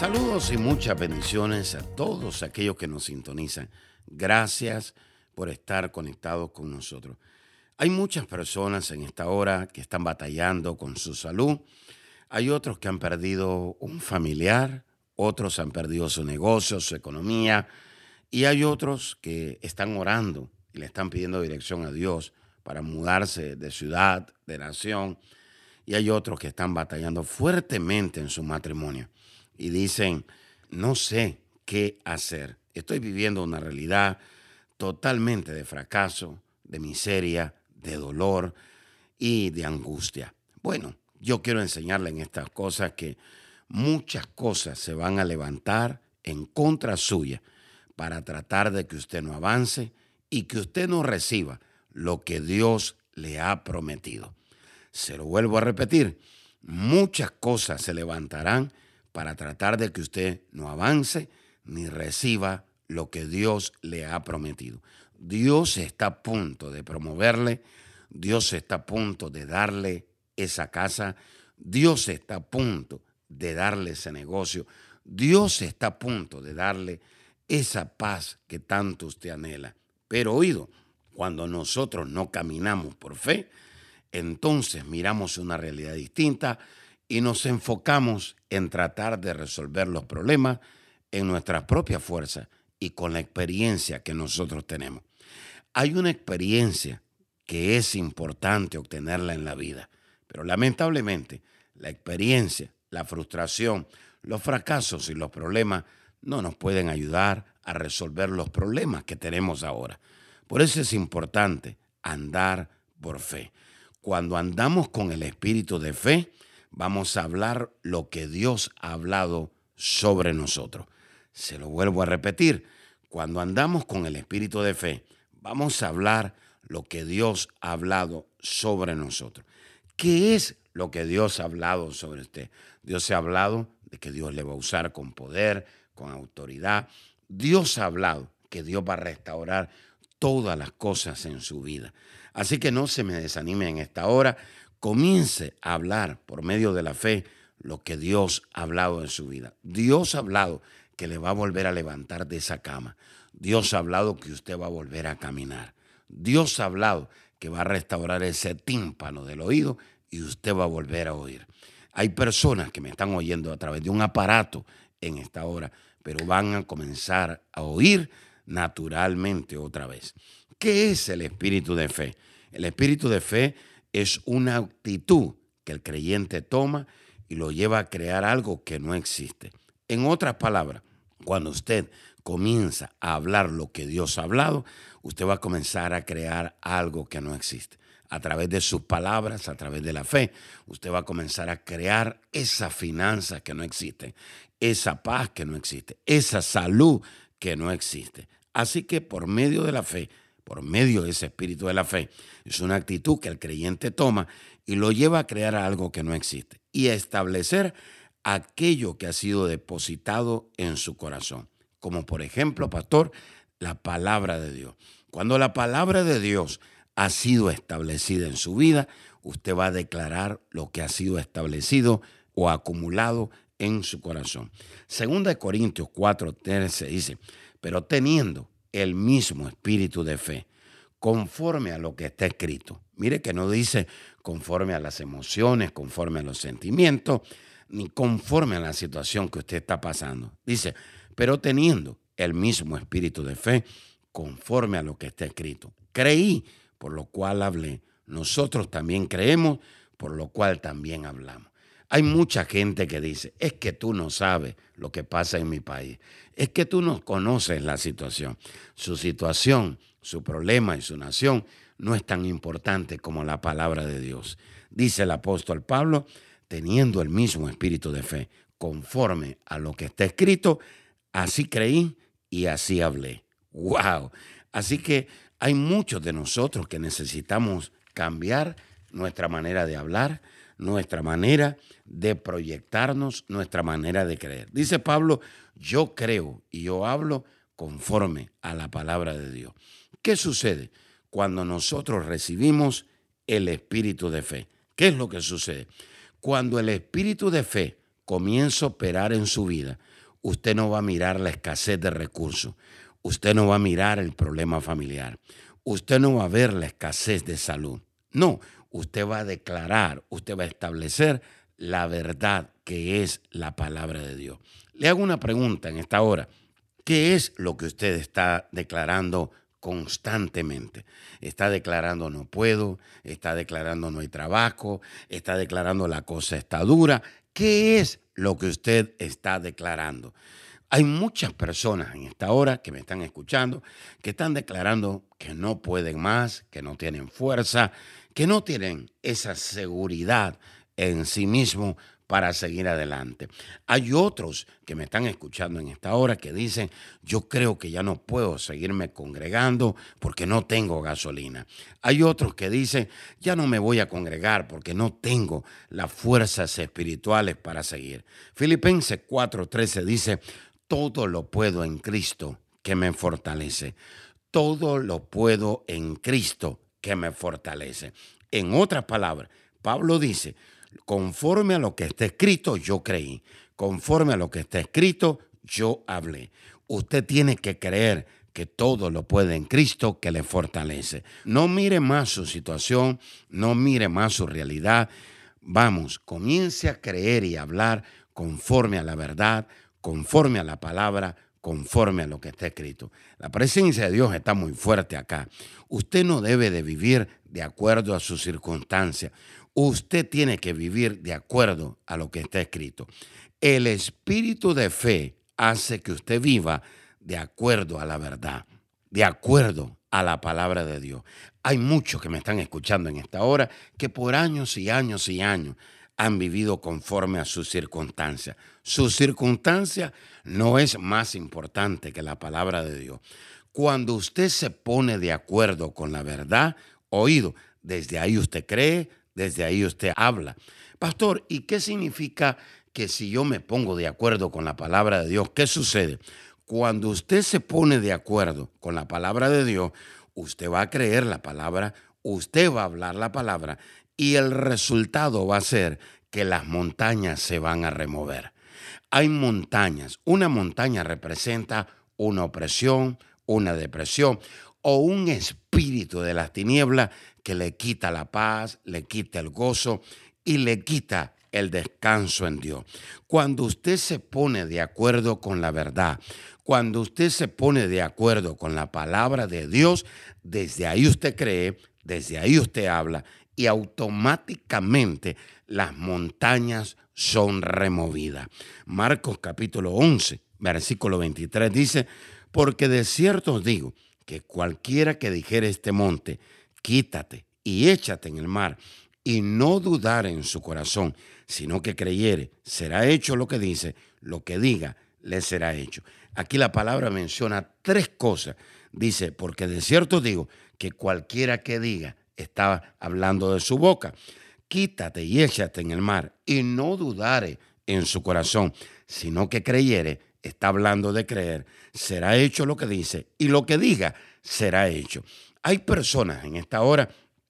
Saludos y muchas bendiciones a todos aquellos que nos sintonizan. Gracias por estar conectados con nosotros. Hay muchas personas en esta hora que están batallando con su salud. Hay otros que han perdido un familiar, otros han perdido su negocio, su economía, y hay otros que están orando y le están pidiendo dirección a Dios para mudarse de ciudad, de nación, y hay otros que están batallando fuertemente en su matrimonio y dicen, no sé qué hacer. Estoy viviendo una realidad totalmente de fracaso, de miseria, de dolor y de angustia. Bueno, yo quiero enseñarle en estas cosas que muchas cosas se van a levantar en contra suya para tratar de que usted no avance y que usted no reciba lo que Dios le ha prometido. Se lo vuelvo a repetir, muchas cosas se levantarán para tratar de que usted no avance ni reciba lo que Dios le ha prometido. Dios está a punto de promoverle, Dios está a punto de darle esa casa, Dios está a punto de darle ese negocio, Dios está a punto de darle esa paz que tanto usted anhela. Pero oído, cuando nosotros no caminamos por fe, entonces miramos una realidad distinta y nos enfocamos en tratar de resolver los problemas en nuestra propia fuerza y con la experiencia que nosotros tenemos. Hay una experiencia que es importante obtenerla en la vida, pero lamentablemente la experiencia, la frustración, los fracasos y los problemas no nos pueden ayudar a resolver los problemas que tenemos ahora. Por eso es importante andar por fe. Cuando andamos con el espíritu de fe, vamos a hablar lo que Dios ha hablado sobre nosotros. Se lo vuelvo a repetir. Cuando andamos con el espíritu de fe, vamos a hablar lo que Dios ha hablado sobre nosotros. ¿Qué es lo que Dios ha hablado sobre usted? Dios ha hablado de que Dios le va a usar con poder, con autoridad. Dios ha hablado que Dios va a restaurar todas las cosas en su vida. Así que no se me desanime en esta hora, comience a hablar por medio de la fe lo que Dios ha hablado en su vida. Dios ha hablado que le va a volver a levantar de esa cama. Dios ha hablado que usted va a volver a caminar. Dios ha hablado que va a restaurar ese tímpano del oído y usted va a volver a oír. Hay personas que me están oyendo a través de un aparato en esta hora, pero van a comenzar a oír naturalmente otra vez. ¿Qué es el espíritu de fe? El espíritu de fe es una actitud que el creyente toma y lo lleva a crear algo que no existe. En otras palabras, cuando usted comienza a hablar lo que Dios ha hablado, usted va a comenzar a crear algo que no existe. A través de sus palabras, a través de la fe, usted va a comenzar a crear esa finanza que no existe, esa paz que no existe, esa salud que no existe. Así que por medio de la fe, por medio de ese espíritu de la fe, es una actitud que el creyente toma y lo lleva a crear algo que no existe y a establecer aquello que ha sido depositado en su corazón. Como por ejemplo, pastor, la palabra de Dios. Cuando la palabra de Dios ha sido establecida en su vida, usted va a declarar lo que ha sido establecido o acumulado en su corazón. Segunda de Corintios 4, 13 dice, pero teniendo el mismo espíritu de fe, conforme a lo que está escrito. Mire que no dice conforme a las emociones, conforme a los sentimientos, ni conforme a la situación que usted está pasando. Dice, pero teniendo el mismo espíritu de fe, conforme a lo que está escrito. Creí, por lo cual hablé. Nosotros también creemos, por lo cual también hablamos. Hay mucha gente que dice, es que tú no sabes lo que pasa en mi país, es que tú no conoces la situación. Su situación, su problema y su nación no es tan importante como la palabra de Dios. Dice el apóstol Pablo, teniendo el mismo espíritu de fe, conforme a lo que está escrito, así creí y así hablé. ¡Wow! Así que hay muchos de nosotros que necesitamos cambiar nuestra manera de hablar, nuestra manera de proyectarnos, nuestra manera de creer. Dice Pablo, yo creo y yo hablo conforme a la palabra de Dios. ¿Qué sucede cuando nosotros recibimos el espíritu de fe? ¿Qué es lo que sucede? Cuando el espíritu de fe comienza a operar en su vida, usted no va a mirar la escasez de recursos, usted no va a mirar el problema familiar, usted no va a ver la escasez de salud. No, usted va a declarar, usted va a establecer la verdad que es la palabra de Dios. Le hago una pregunta en esta hora. ¿Qué es lo que usted está declarando constantemente? Está declarando no puedo, está declarando no hay trabajo, está declarando la cosa está dura. ¿Qué es lo que usted está declarando? Hay muchas personas en esta hora que me están escuchando que están declarando que no pueden más, que no tienen fuerza, que no tienen esa seguridad en sí mismo para seguir adelante. Hay otros que me están escuchando en esta hora que dicen, yo creo que ya no puedo seguirme congregando porque no tengo gasolina. Hay otros que dicen, ya no me voy a congregar porque no tengo las fuerzas espirituales para seguir. Filipenses 4:13 dice, todo lo puedo en Cristo que me fortalece. Todo lo puedo en Cristo que me fortalece. En otras palabras, Pablo dice, conforme a lo que está escrito, yo creí. Conforme a lo que está escrito, yo hablé. Usted tiene que creer que todo lo puede en Cristo que le fortalece. No mire más su situación, no mire más su realidad. Vamos, comience a creer y hablar conforme a la verdad, conforme a la palabra, conforme a lo que está escrito. La presencia de Dios está muy fuerte acá. Usted no debe de vivir de acuerdo a sus circunstancias. Usted tiene que vivir de acuerdo a lo que está escrito. El espíritu de fe hace que usted viva de acuerdo a la verdad, de acuerdo a la palabra de Dios. Hay muchos que me están escuchando en esta hora que por años y años y años han vivido conforme a sus circunstancias. Su circunstancia no es más importante que la palabra de Dios. Cuando usted se pone de acuerdo con la verdad, oído, desde ahí usted cree, desde ahí usted habla. Pastor, ¿y qué significa que si yo me pongo de acuerdo con la palabra de Dios, qué sucede? Cuando usted se pone de acuerdo con la palabra de Dios, usted va a creer la palabra, usted va a hablar la palabra y el resultado va a ser que las montañas se van a remover. Hay montañas. Una montaña representa una opresión, una depresión o un espíritu de las tinieblas que le quita la paz, le quita el gozo y le quita el descanso en Dios. Cuando usted se pone de acuerdo con la verdad, cuando usted se pone de acuerdo con la palabra de Dios, desde ahí usted cree, desde ahí usted habla y automáticamente las montañas son removidas. Marcos capítulo 11, versículo 23 dice, porque de cierto os digo que cualquiera que dijere este monte, quítate y échate en el mar, y no dudar en su corazón, sino que creyere, será hecho lo que dice, lo que diga, le será hecho. Aquí la palabra menciona tres cosas. Dice, porque de cierto digo que cualquiera que diga, estaba hablando de su boca. Quítate y échate en el mar y no dudare en su corazón, sino que creyere, está hablando de creer, será hecho lo que dice y lo que diga será hecho. Hay personas en esta hora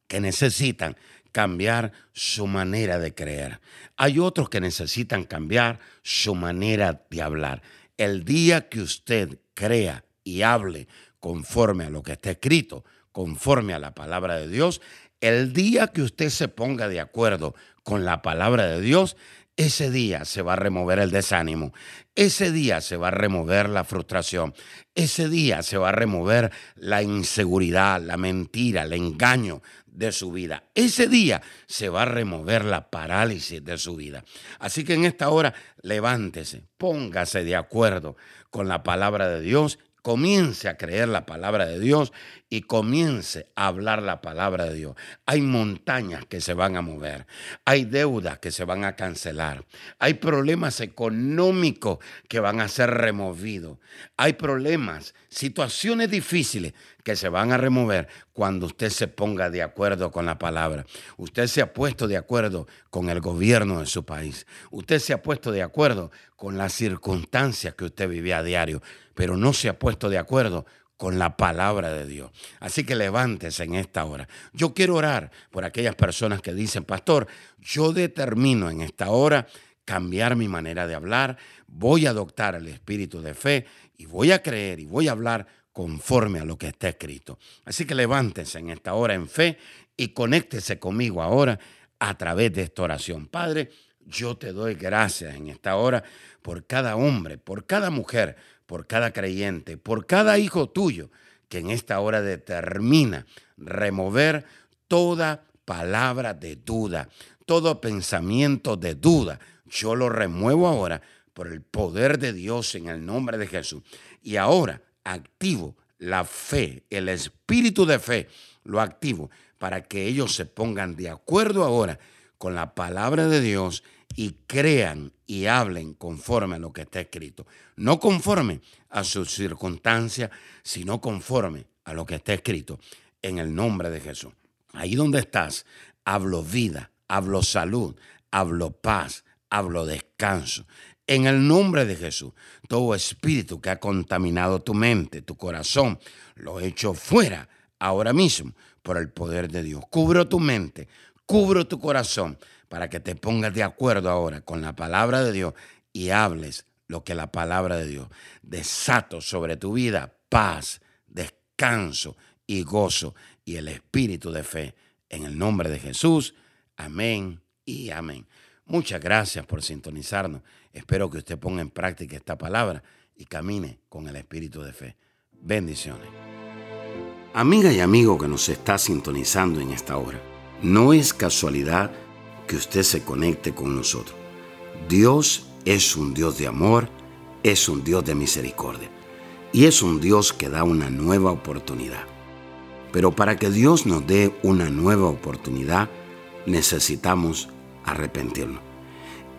que necesitan cambiar su manera de creer. Hay otros que necesitan cambiar su manera de hablar. El día que usted crea y hable conforme a lo que está escrito, conforme a la palabra de Dios, el día que usted se ponga de acuerdo con la palabra de Dios, ese día se va a remover el desánimo, ese día se va a remover la frustración, ese día se va a remover la inseguridad, la mentira, el engaño de su vida. Ese día se va a remover la parálisis de su vida. Así que en esta hora levántese, póngase de acuerdo con la palabra de Dios comience a creer la palabra de Dios y comience a hablar la palabra de Dios. Hay montañas que se van a mover, hay deudas que se van a cancelar, hay problemas económicos que van a ser removidos, hay problemas, situaciones difíciles que se van a remover cuando usted se ponga de acuerdo con la palabra. Usted se ha puesto de acuerdo con el gobierno de su país. Usted se ha puesto de acuerdo con las circunstancias que usted vive a diario, pero no se ha puesto de acuerdo con la palabra de Dios. Así que levántese en esta hora. Yo quiero orar por aquellas personas que dicen, pastor, yo determino en esta hora cambiar mi manera de hablar, voy a adoptar el espíritu de fe y voy a creer y voy a hablar conforme a lo que está escrito. Así que levántese en esta hora en fe y conéctese conmigo ahora a través de esta oración. Padre, yo te doy gracias en esta hora por cada hombre, por cada mujer, por cada creyente, por cada hijo tuyo que en esta hora determina remover toda palabra de duda, todo pensamiento de duda. Yo lo remuevo ahora por el poder de Dios en el nombre de Jesús. Y ahora activo la fe, el espíritu de fe, lo activo para que ellos se pongan de acuerdo ahora con la palabra de Dios y crean y hablen conforme a lo que está escrito. No conforme a sus circunstancias, sino conforme a lo que está escrito en el nombre de Jesús. Ahí donde estás, hablo vida, hablo salud, hablo paz, hablo descanso. En el nombre de Jesús, todo espíritu que ha contaminado tu mente, tu corazón, lo echo fuera ahora mismo por el poder de Dios. Cubro tu mente, cubro tu corazón para que te pongas de acuerdo ahora con la palabra de Dios y hables lo que la palabra de Dios. Desato sobre tu vida paz, descanso y gozo y el espíritu de fe. En el nombre de Jesús. Amén y amén. Muchas gracias por sintonizarnos. Espero que usted ponga en práctica esta palabra y camine con el espíritu de fe. Bendiciones. Amiga y amigo que nos está sintonizando en esta hora, no es casualidad que usted se conecte con nosotros. Dios es un Dios de amor, es un Dios de misericordia y es un Dios que da una nueva oportunidad. Pero para que Dios nos dé una nueva oportunidad, necesitamos arrepentirnos.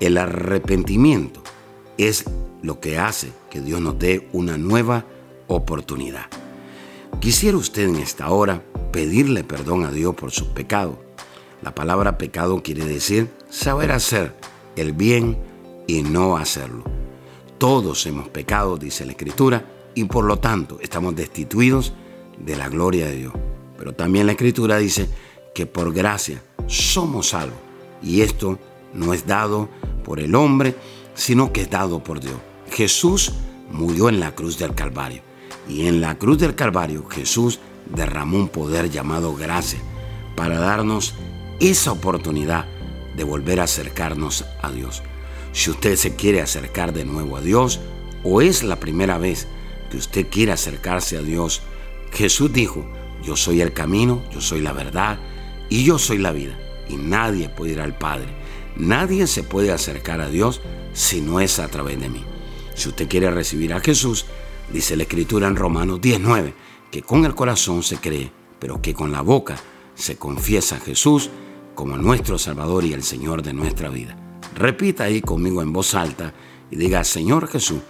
El arrepentimiento es lo que hace que Dios nos dé una nueva oportunidad. Quisiera usted en esta hora pedirle perdón a Dios por sus pecados la palabra pecado quiere decir saber hacer el bien y no hacerlo. Todos hemos pecado, dice la Escritura, y por lo tanto estamos destituidos de la gloria de Dios. Pero también la Escritura dice que por gracia somos salvos. Y esto no es dado por el hombre, sino que es dado por Dios. Jesús murió en la cruz del Calvario. Y en la cruz del Calvario Jesús derramó un poder llamado gracia para darnos esa oportunidad de volver a acercarnos a Dios. Si usted se quiere acercar de nuevo a Dios o es la primera vez que usted quiere acercarse a Dios, Jesús dijo, yo soy el camino, yo soy la verdad y yo soy la vida. Y nadie puede ir al Padre. Nadie se puede acercar a Dios si no es a través de mí. Si usted quiere recibir a Jesús, dice la Escritura en Romanos 19, que con el corazón se cree, pero que con la boca se confiesa a Jesús como nuestro Salvador y el Señor de nuestra vida. Repita ahí conmigo en voz alta y diga, Señor Jesús,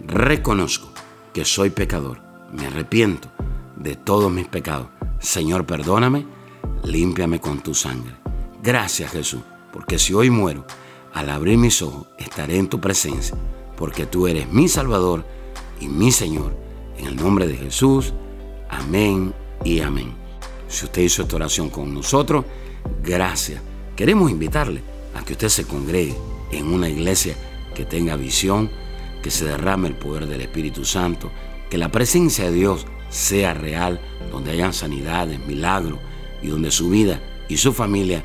reconozco que soy pecador, me arrepiento de todos mis pecados. Señor, perdóname, límpiame con tu sangre. Gracias Jesús, porque si hoy muero, al abrir mis ojos estaré en tu presencia, porque tú eres mi Salvador y mi Señor. En el nombre de Jesús, amén y amén. Si usted hizo esta oración con nosotros, gracias. Queremos invitarle a que usted se congregue en una iglesia que tenga visión, que se derrame el poder del Espíritu Santo, que la presencia de Dios sea real, donde hayan sanidades, milagros y donde su vida y su familia